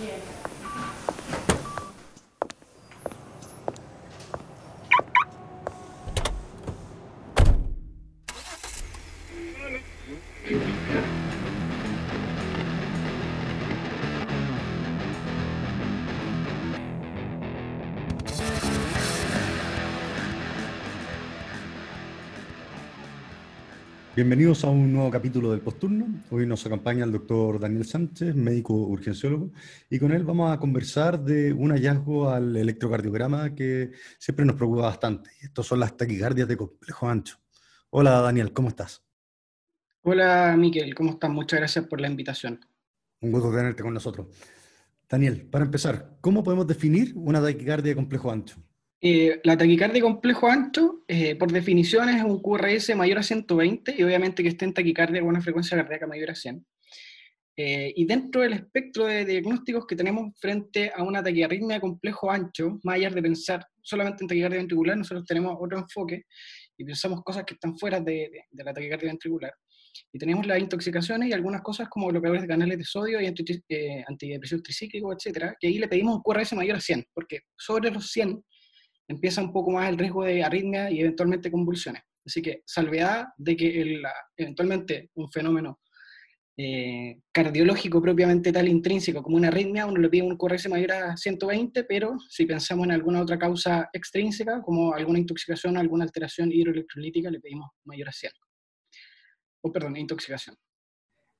Bien. Bienvenidos a un nuevo capítulo del Posturno. Hoy nos acompaña el doctor Daniel Sánchez, médico urgenciólogo, y con él vamos a conversar de un hallazgo al electrocardiograma que siempre nos preocupa bastante. Estos son las taquicardias de complejo ancho. Hola Daniel, ¿cómo estás? Hola Miquel, ¿cómo estás? Muchas gracias por la invitación. Un gusto tenerte con nosotros. Daniel, para empezar, ¿cómo podemos definir una taquicardia de complejo ancho? Eh, la taquicardia complejo ancho, eh, por definición, es un QRS mayor a 120 y obviamente que esté en taquicardia con una frecuencia cardíaca mayor a 100. Eh, y dentro del espectro de diagnósticos que tenemos frente a una taquiarritmia complejo ancho, más allá de pensar solamente en taquicardia ventricular, nosotros tenemos otro enfoque y pensamos cosas que están fuera de, la taquicardia ventricular. Y tenemos las intoxicaciones y algunas cosas como bloqueadores de canales de sodio y antidepresivos tricíclicos, etcétera, que ahí le pedimos un QRS mayor a 100, porque sobre los 100 empieza un poco más el riesgo de arritmia y eventualmente convulsiones. Así que salvedad de que eventualmente un fenómeno eh, cardiológico propiamente tal intrínseco como una arritmia, uno le pide un QRS mayor a 120, pero si pensamos en alguna otra causa extrínseca, como alguna intoxicación o alguna alteración hidroelectrolítica, le pedimos mayor a 100. O perdón, intoxicación.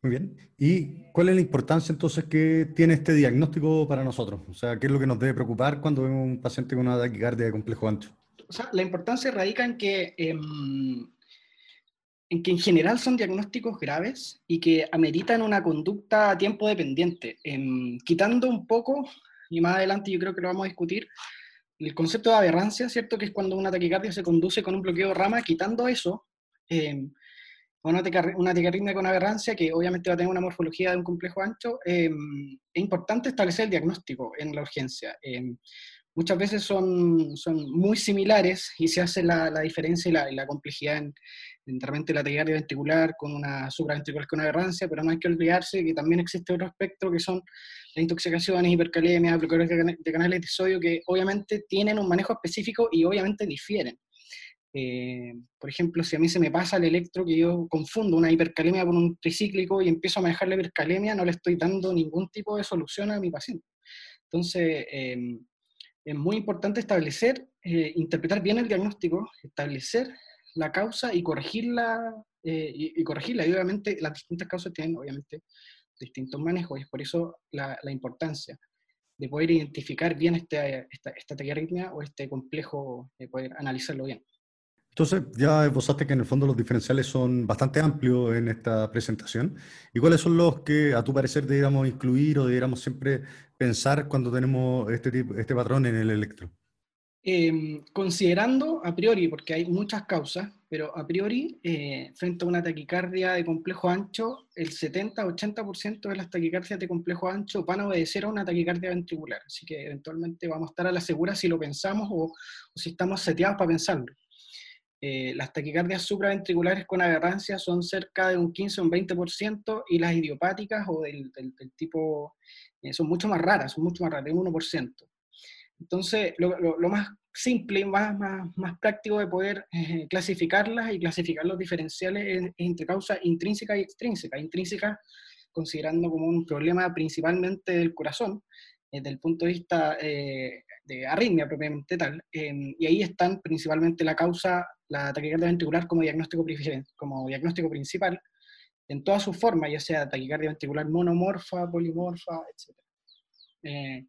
Muy bien. ¿Y cuál es la importancia entonces que tiene este diagnóstico para nosotros? O sea, ¿qué es lo que nos debe preocupar cuando vemos un paciente con una taquicardia de complejo ancho? O sea, la importancia radica en que, em, en que en general son diagnósticos graves y que ameritan una conducta a tiempo dependiente, em, quitando un poco, y más adelante yo creo que lo vamos a discutir, el concepto de aberrancia, ¿cierto? Que es cuando una taquicardia se conduce con un bloqueo de rama, quitando eso, em, una, taquicardia con aberrancia, que obviamente va a tener una morfología de un complejo ancho, em, es importante establecer el diagnóstico en la urgencia. Em, muchas veces son, son muy similares y se hace la, la diferencia y la, la complejidad en, realmente la taquicardia ventricular con una supraventricular con aberrancia, pero no hay que olvidarse que también existe otro espectro que son las intoxicaciones, hipercalemia, bloqueadores de canales de sodio, que obviamente tienen un manejo específico y obviamente difieren. Eh, por ejemplo, si a mí se me pasa el electro, que yo confundo una hipercalemia con un tricíclico y empiezo a manejar la hipercalemia, no le estoy dando ningún tipo de solución a mi paciente. Entonces, em, es muy importante establecer, eh, interpretar bien el diagnóstico, establecer la causa y corregirla, eh, y, corregirla. Y obviamente las distintas causas tienen, obviamente, distintos manejos, y es por eso la, importancia de poder identificar bien este, esta, esta taquiarritmia o este complejo, de poder analizarlo bien. Entonces, ya esbozaste que en el fondo los diferenciales son bastante amplios en esta presentación. ¿Y cuáles son los que, a tu parecer, deberíamos incluir o deberíamos siempre pensar cuando tenemos este, tipo, este patrón en el electro? Em, considerando a priori, porque hay muchas causas, pero a priori, eh, frente a una taquicardia de complejo ancho, el 70-80% de las taquicardias de complejo ancho van a obedecer a una taquicardia ventricular. Así que eventualmente vamos a estar a la segura si lo pensamos o, o si estamos seteados para pensarlo. Eh, las taquicardias supraventriculares con aberrancia son cerca de un 15 o un 20% y las idiopáticas o del, tipo eh, son mucho más raras, son mucho más raras, de 1%. Entonces, lo, más simple y más, más, práctico de poder eh, clasificarlas y clasificar los diferenciales es, entre causa intrínseca y extrínseca. Intrínseca considerando como un problema principalmente del corazón, desde el punto de vista de arritmia propiamente tal, y ahí están principalmente la causa la taquicardia ventricular como diagnóstico, como diagnóstico principal en todas sus formas, ya sea taquicardia ventricular monomorfa, polimorfa, etc. Eh,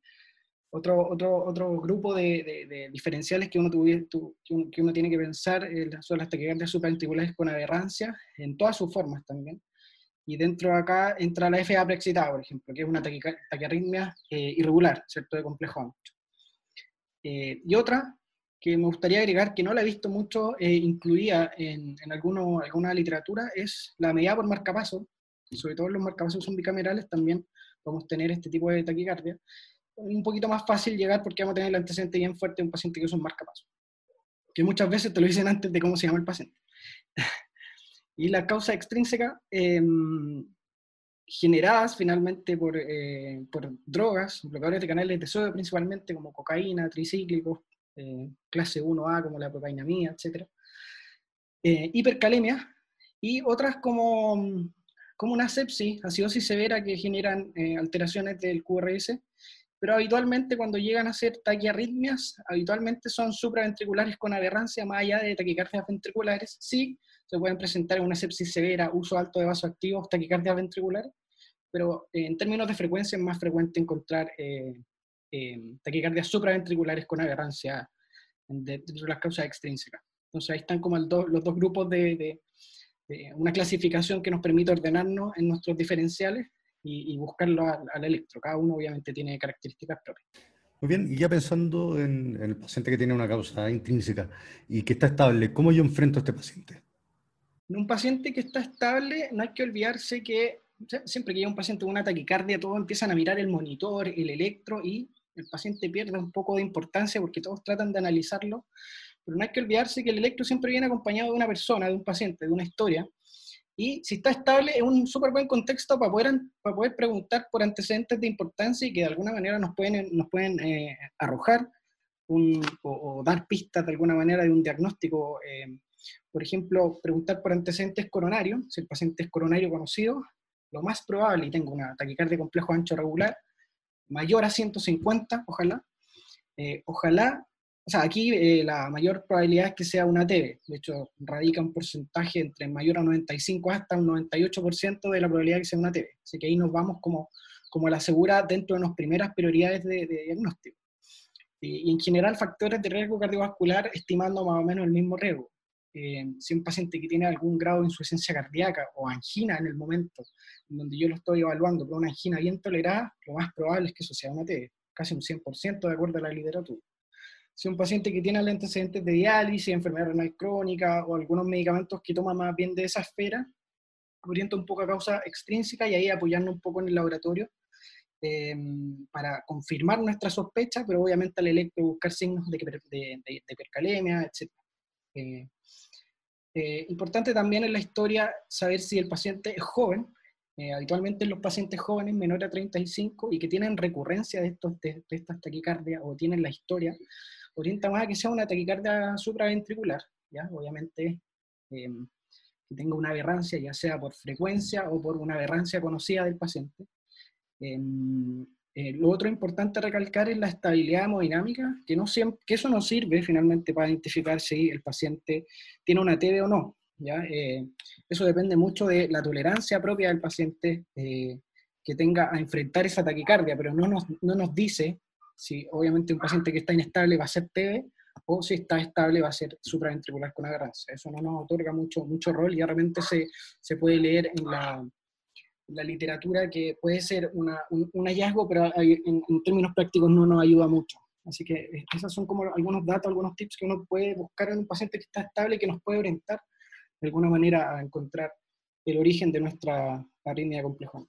otro, otro, otro grupo de, diferenciales que uno, que uno, tiene que pensar son las taquicardias supraventriculares con aberrancia, en todas sus formas también. Y dentro de acá entra la FA preexcitada, por ejemplo, que es una taquiarritmia eh, irregular, ¿cierto? De complejo ancho. Eh, y otra que me gustaría agregar, que no la he visto mucho eh, incluida en, en alguno, alguna literatura, es la medida por marcapaso, sobre todo los marcapasos son bicamerales, también podemos tener este tipo de taquicardia. Un poquito más fácil llegar porque vamos a tener el antecedente bien fuerte de un paciente que es un marcapaso, que muchas veces te lo dicen antes de cómo se llama el paciente. y la causa extrínseca, em, generadas finalmente por, eh, por, drogas, bloqueadores de canales de sodio principalmente, como cocaína, tricíclicos, eh, clase 1A como la propainamida, etc. hipercalemia, y otras como, como una sepsis, acidosis severa que generan alteraciones del QRS, pero habitualmente cuando llegan a ser taquiarritmias, habitualmente son supraventriculares con aberrancia, más allá de taquicardias ventriculares. Sí, se pueden presentar en una sepsis severa, uso alto de vasoactivos, taquicardias ventriculares, pero eh, en términos de frecuencia es más frecuente encontrar eh, eh, taquicardias supraventriculares con aberrancia de, las causas extrínsecas. Entonces ahí están como los dos grupos de, de, una clasificación que nos permite ordenarnos en nuestros diferenciales y, buscarlo al, electro. Cada uno obviamente tiene características propias. Muy bien, y ya pensando en, el paciente que tiene una causa intrínseca y que está estable, ¿cómo yo enfrento a este paciente? En un paciente que está estable, no hay que olvidarse que siempre que hay un paciente con una taquicardia, todos empiezan a mirar el monitor, el electro, y el paciente pierde un poco de importancia porque todos tratan de analizarlo, pero no hay que olvidarse que el electro siempre viene acompañado de una persona, de un paciente, de una historia, y si está estable, es un súper buen contexto para poder, para poder preguntar por antecedentes de importancia y que de alguna manera nos pueden, nos pueden eh, arrojar o, dar pistas de alguna manera de un diagnóstico. Eh, por ejemplo, preguntar por antecedentes coronarios, si el paciente es coronario conocido, lo más probable, y tengo una taquicardia complejo ancho regular, mayor a 150, ojalá, eh, ojalá o sea, aquí eh, la mayor probabilidad es que sea una TV. De hecho, radica un porcentaje entre mayor a 95 hasta un 98% de la probabilidad de que sea una TV. Así que ahí nos vamos como, como la segura dentro de las primeras prioridades de, diagnóstico. Y, en general, factores de riesgo cardiovascular estimando más o menos el mismo riesgo. Eh, si un paciente que tiene algún grado de insuficiencia cardíaca o angina en el momento en donde yo lo estoy evaluando con una angina bien tolerada, lo más probable es que eso sea una TV, casi un 100% de acuerdo a la literatura si un paciente que tiene antecedentes de diálisis, enfermedad renal crónica o algunos medicamentos que toma más bien de esa esfera, orienta un poco a causa extrínseca y ahí apoyarnos un poco en el laboratorio eh, para confirmar nuestra sospecha, pero obviamente al electro buscar signos de, de, de, hipercalemia, etc. eh, importante también en la historia saber si el paciente es joven. habitualmente los pacientes jóvenes menores a 35 y que tienen recurrencia de, estas taquicardias o tienen la historia, orienta más a que sea una taquicardia supraventricular, ¿ya? Obviamente em, que tenga una aberrancia, ya sea por frecuencia o por una aberrancia conocida del paciente. Eh, lo otro importante recalcar es la estabilidad hemodinámica, que, no siempre, que eso no sirve finalmente para identificar si el paciente tiene una TB o no. ¿ya? Eh, eso depende mucho de la tolerancia propia del paciente eh, que tenga a enfrentar esa taquicardia, pero no nos, no nos dice si obviamente un paciente que está inestable va a ser TV, o si está estable va a ser supraventricular con aberrancia. Eso no nos otorga mucho, mucho rol y realmente se, se puede leer en la, la, literatura que puede ser una, un, hallazgo, pero en, términos prácticos no nos ayuda mucho. Así que eh, esos son como algunos datos, algunos tips que uno puede buscar en un paciente que está estable y que nos puede orientar de alguna manera a encontrar el origen de nuestra arritmia compleja.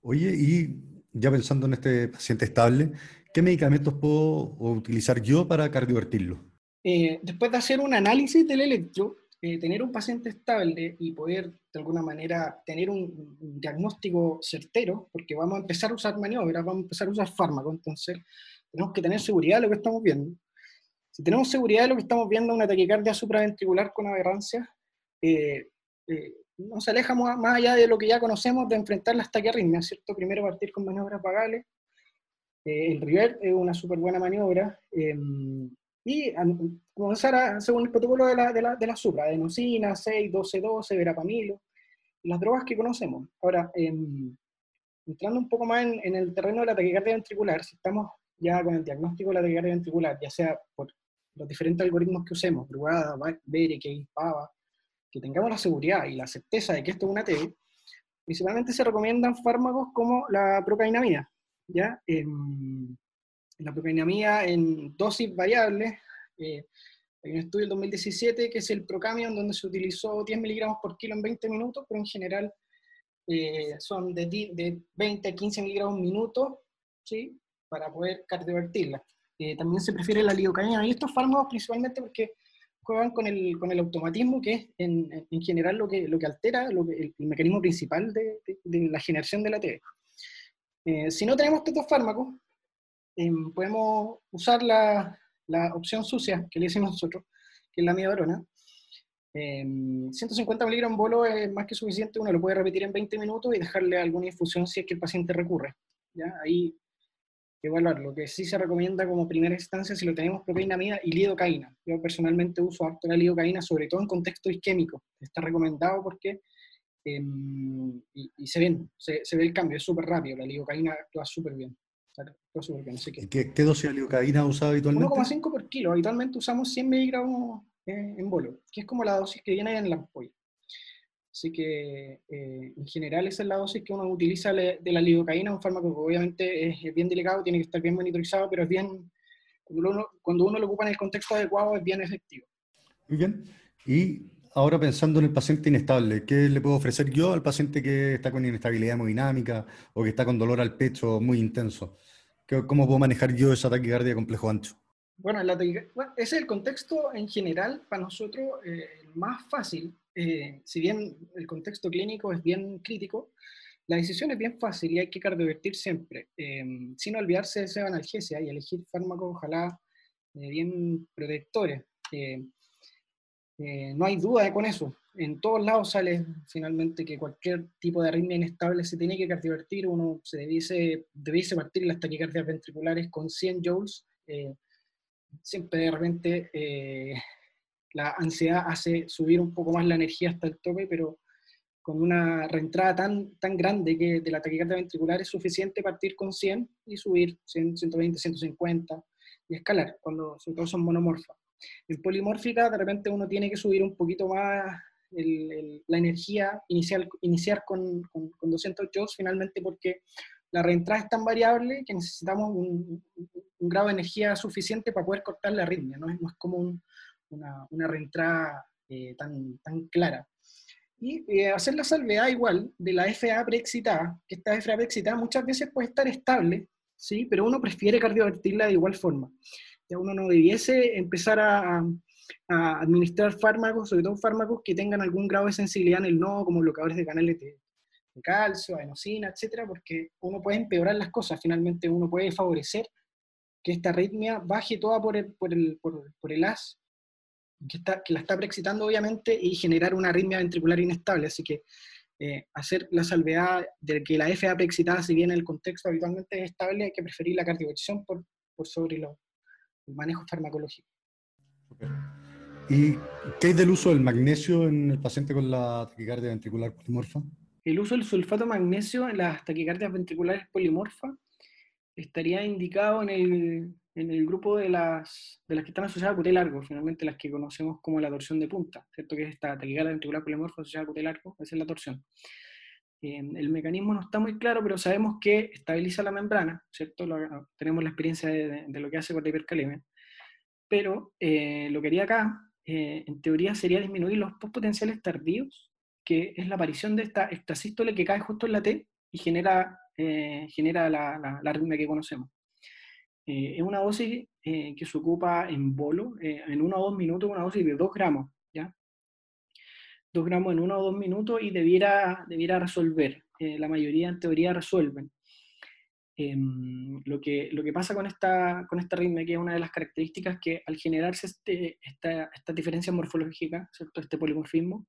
Oye, y ya pensando en este paciente estable, ¿Qué medicamentos puedo utilizar yo para cardiovertirlo? Eh, después de hacer un análisis del electro, eh, tener un paciente estable y poder de alguna manera tener un, diagnóstico certero, porque vamos a empezar a usar maniobras, vamos a empezar a usar fármacos, entonces tenemos que tener seguridad de lo que estamos viendo. Si tenemos seguridad de lo que estamos viendo, una taquicardia supraventricular con aberrancia, eh, eh no se aleja más, allá de lo que ya conocemos de enfrentar las taquiarritmias, ¿cierto? Primero partir con maniobras vagales, eh, el River es una súper buena maniobra. Em, y comenzar según el protocolo de la, de la, de la supra, adenosina, 6, 12, 12, verapamilo, las drogas que conocemos. Ahora, em, entrando un poco más en, el terreno de la taquicardia ventricular, si estamos ya con el diagnóstico de la taquicardia ventricular, ya sea por los diferentes algoritmos que usemos, Brugada, Bere, Pava, que tengamos la seguridad y la certeza de que esto es una T, principalmente se recomiendan fármacos como la procainamida, ¿ya? En, la procainamida en dosis variables, eh, hay un estudio del 2017 que es el Procamion, donde se utilizó 10 miligramos por kilo en 20 minutos, pero en general eh, son de, de, 20 a 15 miligramos minuto, ¿sí? Para poder cardiovertirla. Eh, también se prefiere la lidocaína y estos fármacos principalmente porque juegan con el, con el automatismo, que es en, en, general lo que, lo que altera lo que, el, mecanismo principal de, de, la generación de la TV. Eh, si no tenemos estos fármacos, eh, podemos usar la, la, opción sucia que le hicimos nosotros, que es la midorona. 150 miligramos bolo es más que suficiente, uno lo puede repetir en 20 minutos y dejarle alguna infusión si es que el paciente recurre. ¿ya? Ahí evaluar. Lo que sí se recomienda como primera instancia si lo tenemos proteína y lidocaína. Yo personalmente uso harto la lidocaína, sobre todo en contexto isquémico. Está recomendado porque em, y, se, ven, se, ve el cambio, es súper rápido. La lidocaína actúa súper bien. ¿Qué, ¿Qué, dosis de lidocaína usa habitualmente? 1,5 por kilo. Habitualmente usamos 100 miligramos eh, en bolo, que es como la dosis que viene en la ampolla. Así que eh, en general esa es la dosis que uno utiliza de la lidocaína, un fármaco que obviamente es bien delicado, tiene que estar bien monitorizado, pero es bien, cuando uno, cuando uno lo ocupa en el contexto adecuado es bien efectivo. Muy bien. Y ahora pensando en el paciente inestable, ¿qué le puedo ofrecer yo al paciente que está con inestabilidad hemodinámica o que está con dolor al pecho muy intenso? ¿Cómo puedo manejar yo esa taquicardia complejo ancho? Bueno, ese es el contexto en general para nosotros eh, más fácil eh, si bien el contexto clínico es bien crítico, la decisión es bien fácil y hay que cardiovertir siempre, eh, sin olvidarse de esa analgesia y elegir fármacos, ojalá, eh, bien protectores. no hay duda con eso. En todos lados sale finalmente que cualquier tipo de arritmia inestable se tiene que cardiovertir, uno se debiese, debiese partir las taquicardias ventriculares con 100 joules, siempre de repente la ansiedad hace subir un poco más la energía hasta el tope, pero con una reentrada tan, tan grande que de la taquicardia ventricular es suficiente partir con 100 y subir 100, 120, 150 y escalar, cuando sobre todo son monomorfas. En polimórfica, de repente uno tiene que subir un poquito más la energía, inicial, iniciar con, con, 200 joules finalmente porque la reentrada es tan variable que necesitamos un, un, grado de energía suficiente para poder cortar la arritmia, no es, no es como un, una, una reentrada eh, tan, tan clara. Y eh, hacer la salvedad igual de la FA preexcitada, que esta FA preexcitada muchas veces puede estar estable, ¿sí? pero uno prefiere cardiovertirla de igual forma. Ya uno no debiese empezar a, administrar fármacos, sobre todo fármacos que tengan algún grado de sensibilidad en el nodo, como bloqueadores de canales de, calcio, adenosina, etcétera, porque uno puede empeorar las cosas. Finalmente, uno puede favorecer que esta arritmia baje toda por el, por el, por, el AS que, está, que la está preexcitando obviamente y generar una arritmia ventricular inestable. Así que eh, hacer la salvedad de que la FA preexcitada, si bien el contexto habitualmente es estable, hay que preferir la cardioversión por, por sobre lo, el manejo farmacológico. ¿Y qué hay del uso del magnesio en el paciente con la taquicardia ventricular polimorfa? El uso del sulfato magnesio en las taquicardias ventriculares polimorfa estaría indicado en el en el grupo de las, de las que están asociadas a QT largo, finalmente las que conocemos como la torsión de punta, ¿cierto? Que es esta taquicardia ventricular polimorfa asociada a QT largo, esa es la torsión. Eh, el mecanismo no está muy claro, pero sabemos que estabiliza la membrana, ¿cierto? tenemos la experiencia de, de, lo que hace con la hipercalemia. Pero eh, lo que haría acá, eh, en teoría, sería disminuir los postpotenciales tardíos, que es la aparición de esta extrasístole que cae justo en la T y genera, genera la, la, arritmia que conocemos. Eh, es una dosis eh, que se ocupa en bolo, eh, en uno o dos minutos, una dosis de 2 gramos, ¿ya? 2 gramos en uno o dos minutos y debiera, debiera resolver. la mayoría en teoría resuelven. Em, lo, que, lo que pasa con esta, con esta ritmo, que es una de las características que al generarse este, esta, esta diferencia morfológica, ¿cierto? este polimorfismo,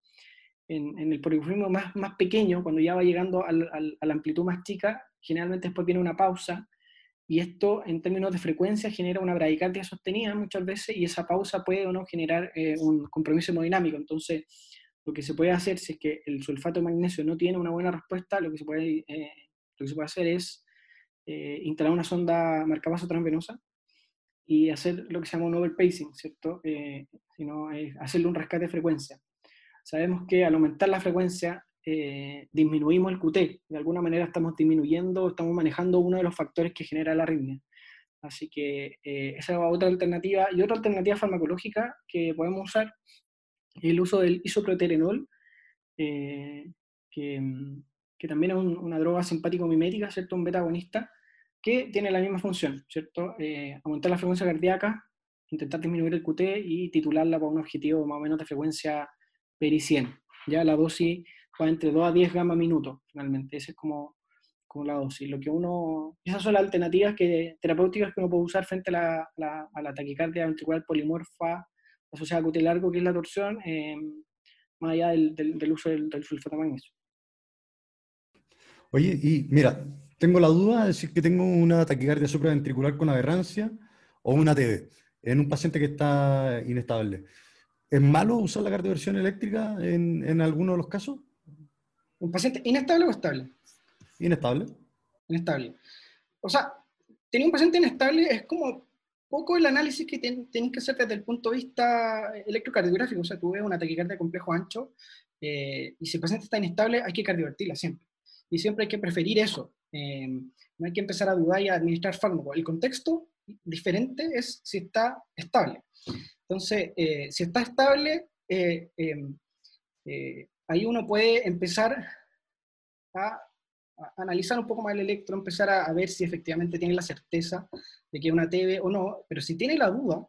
en, en, el polimorfismo más, más pequeño, cuando ya va llegando al, al, a la amplitud más chica, generalmente después viene una pausa, y esto en términos de frecuencia genera una bradicardia sostenida muchas veces y esa pausa puede o no generar eh, un compromiso hemodinámico. Entonces, lo que se puede hacer si es que el sulfato magnesio no tiene una buena respuesta, lo que se puede, eh, lo que se puede hacer es eh, instalar una sonda marcapaso transvenosa y hacer lo que se llama un overpacing, ¿cierto? sino hacerle un rescate de frecuencia. Sabemos que al aumentar la frecuencia eh, disminuimos el QT. De alguna manera estamos disminuyendo, estamos manejando uno de los factores que genera la arritmia. Así que eh, esa es otra alternativa. Y otra alternativa farmacológica que podemos usar es el uso del isoproterenol, eh, que, que, también es una droga simpático-mimética, ¿cierto? Un beta agonista, que tiene la misma función, ¿cierto? aumentar la frecuencia cardíaca intentar disminuir el QT y titularla para un objetivo más o menos de frecuencia peri 100. Ya la dosis va entre 2 a 10 gamma minutos, finalmente. Esa es como, como la dosis. Lo que uno, esas son las alternativas que, terapéuticas que uno puede usar frente a la, a la, taquicardia ventricular polimorfa asociada a QT largo, que es la torsión, eh, más allá del, del, uso del, del sulfato magnesio. Oye, y mira, tengo la duda de decir que tengo una taquicardia supraventricular con aberrancia o una TB en un paciente que está inestable. ¿Es malo usar la cardioversión eléctrica en, en alguno de los casos? ¿Un paciente inestable o estable? Inestable. Inestable. O sea, tener un paciente inestable es como poco el análisis que tienes que hacer desde el punto de vista electrocardiográfico. O sea, tú ves una taquicardia de complejo ancho eh, y si el paciente está inestable, hay que cardiovertirla siempre y siempre hay que preferir eso. Eh, no hay que empezar a dudar y a administrar fármacos. El contexto diferente es si está estable. Entonces, eh, si está estable, eh, ahí uno puede empezar a, analizar un poco más el electro, empezar a, a, ver si efectivamente tiene la certeza de que es una TV o no, pero si tiene la duda,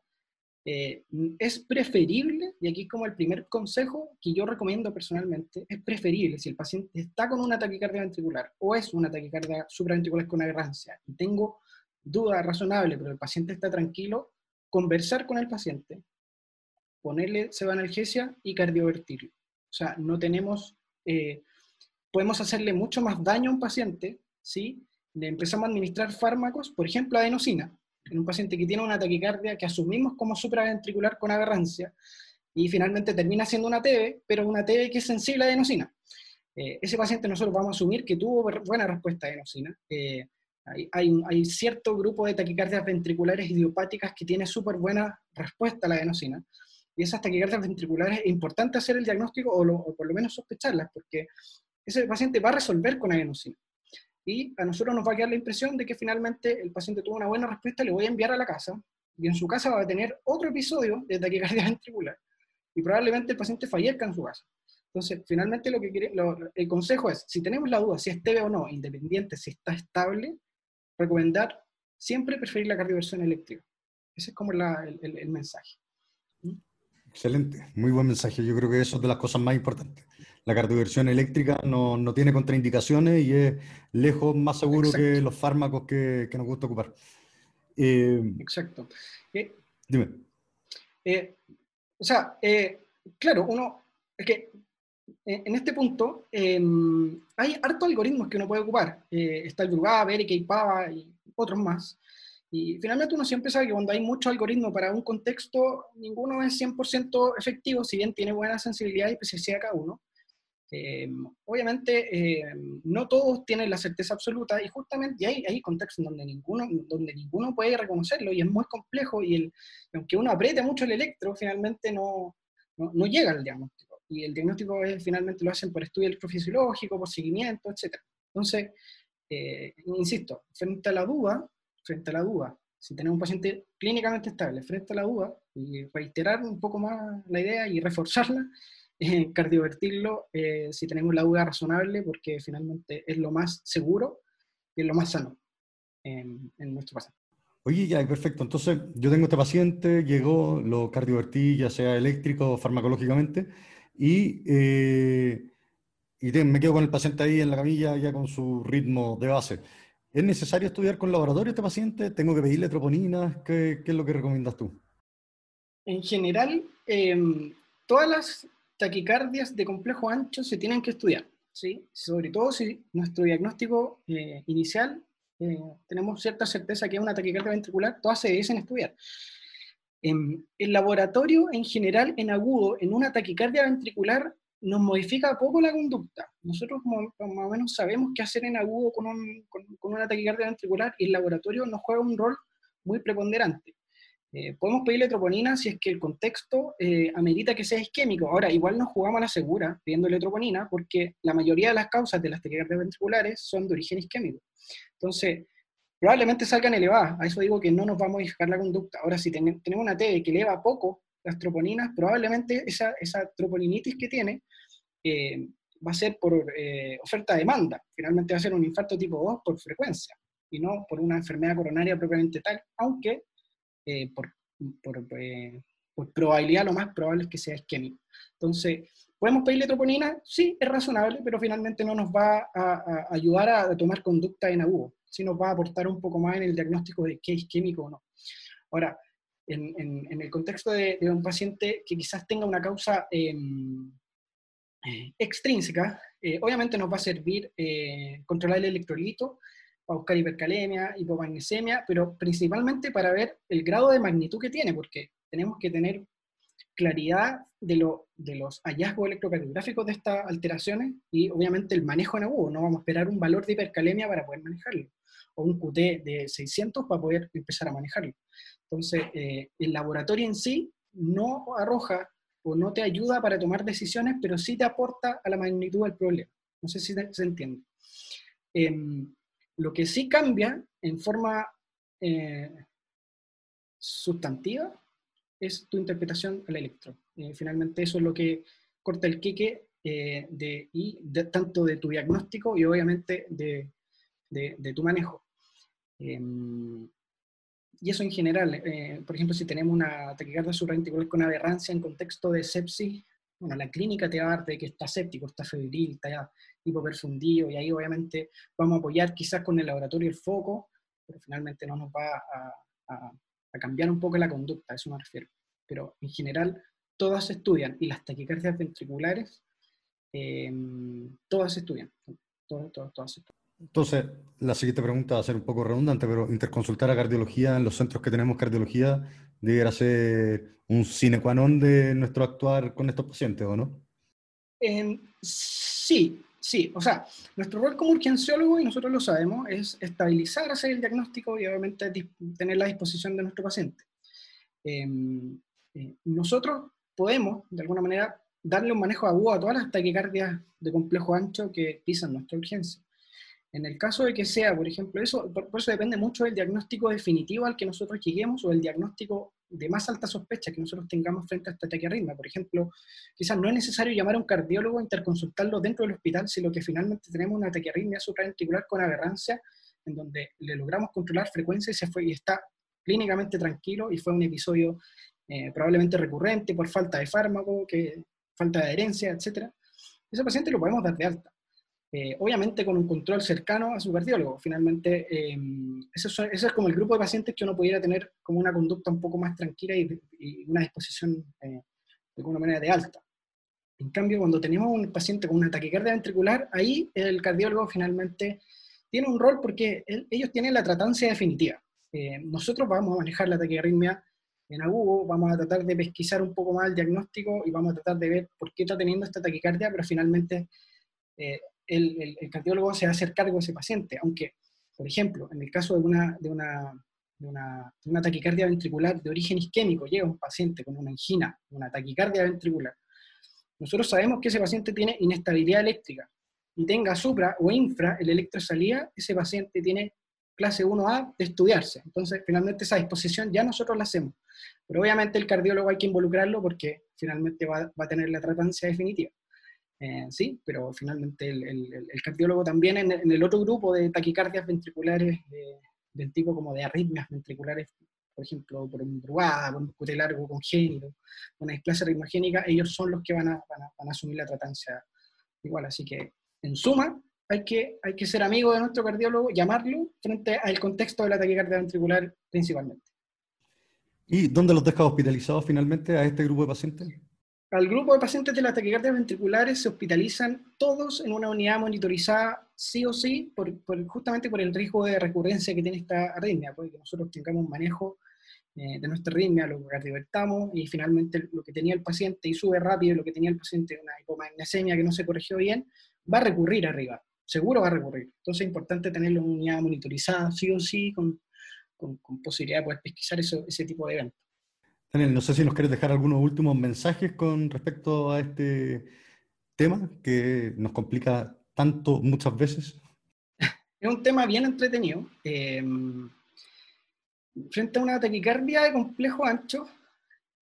eh, es preferible, y aquí como el primer consejo que yo recomiendo personalmente, es preferible si el paciente está con una taquicardia ventricular o es una taquicardia supraventricular con aberrancia y tengo duda razonable, pero el paciente está tranquilo, conversar con el paciente, ponerle analgesia y cardiovertirlo. O sea, no tenemos, eh, podemos hacerle mucho más daño a un paciente si le empezamos a administrar fármacos, por ejemplo, adenosina, en un paciente que tiene una taquicardia que asumimos como supraventricular con aberrancia y finalmente termina siendo una TB, pero una TB que es sensible a adenosina. Eh, ese paciente nosotros vamos a asumir que tuvo buena respuesta a adenosina. Eh, hay, cierto grupo de taquicardias ventriculares idiopáticas que tiene súper buena respuesta a la adenosina. Y esas taquicardias ventriculares es importante hacer el diagnóstico o, o por lo menos sospecharlas, porque ese paciente va a resolver con adenosina y a nosotros nos va a quedar la impresión de que finalmente el paciente tuvo una buena respuesta, le voy a enviar a la casa y en su casa va a tener otro episodio de taquicardia ventricular y probablemente el paciente fallezca en su casa. Entonces, finalmente lo que el consejo es, si tenemos la duda si es TB o no, independiente si está estable, recomendar siempre preferir la cardioversión eléctrica. Ese es como el, el, mensaje. Excelente, muy buen mensaje. Yo creo que eso es de las cosas más importantes la cardioversión eléctrica no, no, tiene contraindicaciones y es lejos más seguro que los fármacos que, que, nos gusta ocupar. Eh, Exacto. Eh, dime. Eh, o sea, claro, uno, es que en este punto em, hay hartos algoritmos que uno puede ocupar. está el Erika y Pava y otros más. Y finalmente uno siempre sabe que cuando hay mucho algoritmo para un contexto, ninguno es 100% efectivo, si bien tiene buena sensibilidad y especificidad cada uno. Eh, obviamente, eh, no todos tienen la certeza absoluta y justamente hay, hay contextos donde ninguno, donde ninguno puede reconocerlo y es muy complejo y, el, aunque uno apriete mucho el electro, finalmente no, no, llega al diagnóstico. Y el diagnóstico es, finalmente lo hacen por estudio electrofisiológico, por seguimiento, etc. Entonces, eh, insisto, frente a la duda, frente a la duda, si tenemos un paciente clínicamente estable, frente a la duda, y reiterar un poco más la idea y reforzarla, eh, cardiovertirlo eh, si tenemos la duda razonable, porque finalmente es lo más seguro y es lo más sano en, nuestro paciente. Oye, ya, perfecto. Entonces, yo tengo este paciente, llegó, lo cardiovertí, ya sea eléctrico o farmacológicamente, y, eh, y me quedo con el paciente ahí en la camilla, ya con su ritmo de base. ¿Es necesario estudiar con laboratorio este paciente? ¿Tengo que pedirle troponinas? ¿Qué, qué es lo que recomiendas tú? En general, em, todas las taquicardias de complejo ancho se tienen que estudiar, ¿sí? sobre todo si nuestro diagnóstico eh, inicial eh, tenemos cierta certeza que es una taquicardia ventricular, todas se deben estudiar. En el laboratorio, en general, en agudo, en una taquicardia ventricular, nos modifica poco la conducta. Nosotros más o menos sabemos qué hacer en agudo con, con una taquicardia ventricular y el laboratorio nos juega un rol muy preponderante. Eh, podemos pedirle troponina si es que el contexto eh, amerita que sea isquémico. Ahora, igual nos jugamos a la segura pidiéndole troponina porque la mayoría de las causas de las taquicardias ventriculares son de origen isquémico. Entonces, probablemente salgan elevadas. A eso digo que no nos va a modificar la conducta. Ahora, si tenemos una T que eleva poco las troponinas, probablemente esa troponinitis que tiene eh, va a ser por oferta-demanda. Finalmente va a ser un infarto tipo 2 por frecuencia y no por una enfermedad coronaria propiamente tal, aunque eh, por por, eh, por, probabilidad lo más probable es que sea isquémico. Entonces, ¿podemos pedirle troponina? Sí, es razonable, pero finalmente no nos va a, ayudar a, tomar conducta en agudo, sí nos va a aportar un poco más en el diagnóstico de qué es isquémico o no. Ahora, en, en, el contexto de, un paciente que quizás tenga una causa em, eh, extrínseca, eh, obviamente nos va a servir eh, controlar el electrolito, para buscar hipercalemia, hipomagnesemia, pero principalmente para ver el grado de magnitud que tiene, porque tenemos que tener claridad de, lo, de los hallazgos electrocardiográficos de estas alteraciones y obviamente el manejo en agudo. No vamos a esperar un valor de hipercalemia para poder manejarlo, o un QT de 600 para poder empezar a manejarlo. Entonces, el laboratorio en sí no arroja o no te ayuda para tomar decisiones, pero sí te aporta a la magnitud del problema. No sé si se entiende. Em, lo que sí cambia en forma eh, sustantiva es tu interpretación al electro. Eh, finalmente eso es lo que corta el queque eh, de, y tanto de tu diagnóstico y obviamente de, de tu manejo. Y eso en general, eh, por ejemplo, si tenemos una taquicardia supraventricular con aberrancia en contexto de sepsis, bueno, la clínica te va a dar de que está séptico, está febril, está hipoperfundido, y ahí obviamente vamos a apoyar quizás con el laboratorio el foco, pero finalmente no nos va a, cambiar un poco la conducta, a eso me refiero. Pero en general, todas se estudian, y las taquicardias ventriculares, eh, todas se estudian, todas, todas, todas se estudian. Entonces, la siguiente pregunta va a ser un poco redundante, pero interconsultar a cardiología en los centros que tenemos cardiología debería ser un sine qua non de nuestro actuar con estos pacientes, ¿o no? sí, sí. O sea, nuestro rol como urgenciólogo, y nosotros lo sabemos, es estabilizar, hacer el diagnóstico y obviamente tener la disposición de nuestro paciente. Em, eh, nosotros podemos, de alguna manera, darle un manejo agudo a todas las taquicardias de complejo ancho que pisan nuestra urgencia. En el caso de que sea, por ejemplo, eso, por, eso depende mucho del diagnóstico definitivo al que nosotros lleguemos o el diagnóstico de más alta sospecha que nosotros tengamos frente a esta taquiarritmia. Por ejemplo, quizás no es necesario llamar a un cardiólogo a interconsultarlo dentro del hospital, sino que finalmente tenemos una taquiarritmia supraventricular con aberrancia, en donde le logramos controlar frecuencia y, se fue, y está clínicamente tranquilo y fue un episodio eh, probablemente recurrente por falta de fármaco, que, falta de adherencia, etc. Ese paciente lo podemos dar de alta. Eh, obviamente con un control cercano a su cardiólogo. Finalmente, eh, ese, es como el grupo de pacientes que uno pudiera tener como una conducta un poco más tranquila y, una disposición eh, de alguna manera de alta. En cambio, cuando tenemos un paciente con una taquicardia ventricular, ahí el cardiólogo finalmente tiene un rol porque ellos tienen la tratancia definitiva. nosotros vamos a manejar la taquiarritmia en agudo, vamos a tratar de pesquisar un poco más el diagnóstico y vamos a tratar de ver por qué está teniendo esta taquicardia, pero finalmente el, cardiólogo se va a hacer cargo de ese paciente, aunque, por ejemplo, en el caso de una, taquicardia ventricular de origen isquémico, llega un paciente con una angina, una taquicardia ventricular, nosotros sabemos que ese paciente tiene inestabilidad eléctrica y tenga supra o infra el electrosalía, ese paciente tiene clase 1A de estudiarse. Entonces, finalmente esa disposición ya nosotros la hacemos. Pero obviamente el cardiólogo hay que involucrarlo porque finalmente va, va a tener la tratancia definitiva. Eh, sí, pero finalmente el, cardiólogo también en, el otro grupo de taquicardias ventriculares del tipo como de arritmias ventriculares, por ejemplo, por un drugada, por un QT largo congénito, una displasia ritmogénica, ellos son los que van a, asumir la tratancia igual. Así que, en suma, hay que, hay que ser amigo de nuestro cardiólogo, llamarlo frente al contexto de la taquicardia ventricular principalmente. ¿Y dónde los deja hospitalizados finalmente a este grupo de pacientes? Al grupo de pacientes de las taquicardias ventriculares se hospitalizan todos en una unidad monitorizada sí o sí, por, justamente por el riesgo de recurrencia que tiene esta arritmia, porque nosotros tengamos un manejo eh, de nuestra arritmia, lo cardiovertamos y finalmente lo que tenía el paciente y sube rápido, lo que tenía el paciente, una hipomagnesemia que no se corrigió bien, va a recurrir arriba, seguro va a recurrir. Entonces es importante tenerlo en una unidad monitorizada sí o sí, con, posibilidad de poder pesquisar ese tipo de eventos. Daniel, no sé si nos quieres dejar algunos últimos mensajes con respecto a este tema que nos complica tanto muchas veces. Es un tema bien entretenido. Eh, frente a una taquicardia de complejo ancho,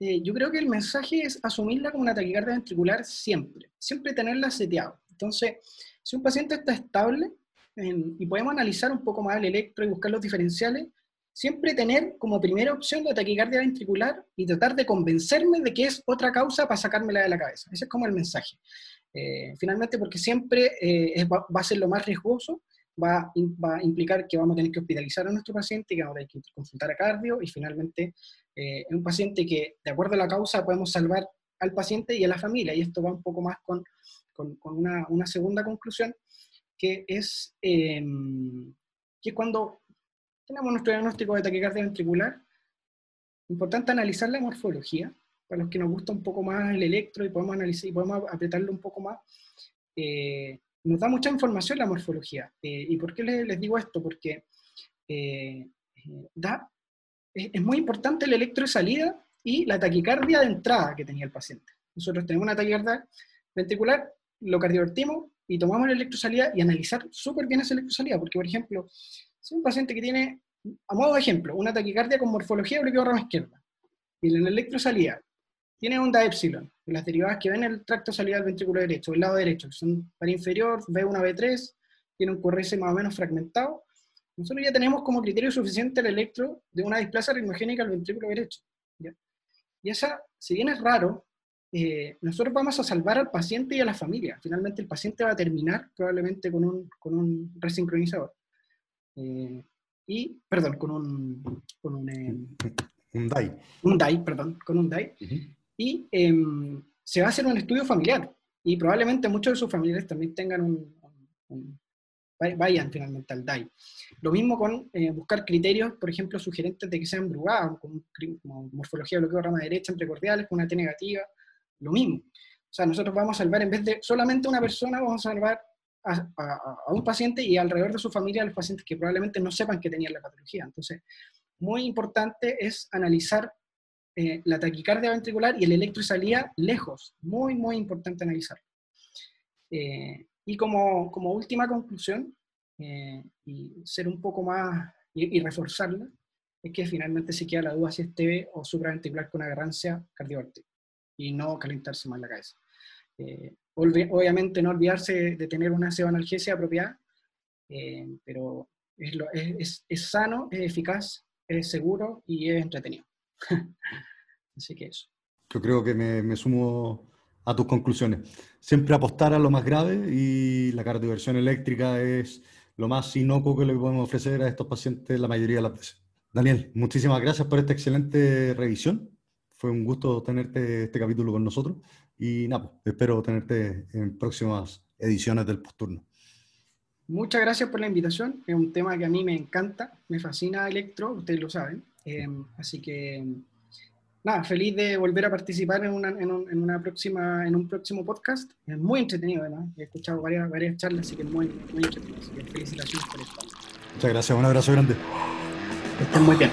eh, yo creo que el mensaje es asumirla como una taquicardia ventricular siempre, siempre tenerla seteado. Entonces, si un paciente está estable y podemos analizar un poco más el electro y buscar los diferenciales, siempre tener como primera opción la taquicardia ventricular y tratar de convencerme de que es otra causa para sacármela de la cabeza. Ese es como el mensaje. Eh, finalmente, porque siempre eh, va, a ser lo más riesgoso, va, va, a implicar que vamos a tener que hospitalizar a nuestro paciente, que vamos a tener que consultar a cardio y finalmente eh, es un paciente que, de acuerdo a la causa, podemos salvar al paciente y a la familia. Y esto va un poco más con, con, una, una, segunda conclusión, que es que cuando tenemos nuestro diagnóstico de taquicardia ventricular, importante analizar la morfología, para los que nos gusta un poco más el electro y podemos analizar y podemos apretarlo un poco más, eh, nos da mucha información la morfología. Eh, ¿Y por qué les, digo esto? Porque eh, da, es, muy importante el electro de salida y la taquicardia de entrada que tenía el paciente. Nosotros tenemos una taquicardia ventricular, lo cardiovertimos y tomamos el electro salida y analizar súper bien esa electro salida, porque por ejemplo, si un paciente que tiene, a modo de ejemplo, una taquicardia con morfología de bloqueo rama izquierda, y en el electro salida tiene onda epsilon, las derivadas que ven el tracto salida del ventrículo derecho, el lado derecho, que son para inferior, B1, B3, tiene un QRS más o menos fragmentado. Nosotros ya tenemos como criterio suficiente el electro de una displasia ritmogénica al ventrículo derecho. Y esa, si bien es raro, eh, nosotros vamos a salvar al paciente y a la familia. Finalmente el paciente va a terminar probablemente con un resincronizador. Eh, y, perdón, con un... Con un, eh, un DAI. Un DAI, perdón, con un DAI y em, se va a hacer un estudio familiar. Y probablemente muchos de sus familiares también tengan un, vayan finalmente al DAI. Lo mismo con eh, buscar criterios, por ejemplo, sugerentes de que sean brugados, como, morfología de bloqueo de rama derecha entre cordiales, con una T negativa, lo mismo. O sea, nosotros vamos a salvar, en vez de solamente una persona, vamos a salvar a, un paciente y alrededor de su familia a los pacientes que probablemente no sepan que tenían la patología. Entonces, muy importante es analizar eh, la taquicardia ventricular y el electrosalía lejos. Muy, muy importante analizarlo. Eh, y como, como, última conclusión, eh, y ser un poco más, y, reforzarla, es que finalmente se queda la duda si es TV o supraventricular con agarrancia cardiovértica y no calentarse más la cabeza. Obviamente no olvidarse de tener una analgesia apropiada, pero es, es, es, sano, es eficaz, es seguro y es entretenido. Así que eso. Yo creo que me, sumo a tus conclusiones. Siempre apostar a lo más grave y la cardioversión eléctrica es lo más inocuo que le podemos ofrecer a estos pacientes la mayoría de las veces. Daniel, muchísimas gracias por esta excelente revisión. Fue un gusto tenerte este capítulo con nosotros y nada, pues, espero tenerte en próximas ediciones del Posturno. Muchas gracias por la invitación. Es un tema que a mí me encanta, me fascina Electro, ustedes lo saben. Eh, así que nada, feliz de volver a participar en, una, en, un, en, una próxima, en un próximo podcast. Es muy entretenido, además. He escuchado varias, varias charlas, así que es muy, muy entretenido. Así que felicitaciones por esto. Muchas gracias, un abrazo grande. estén muy bien.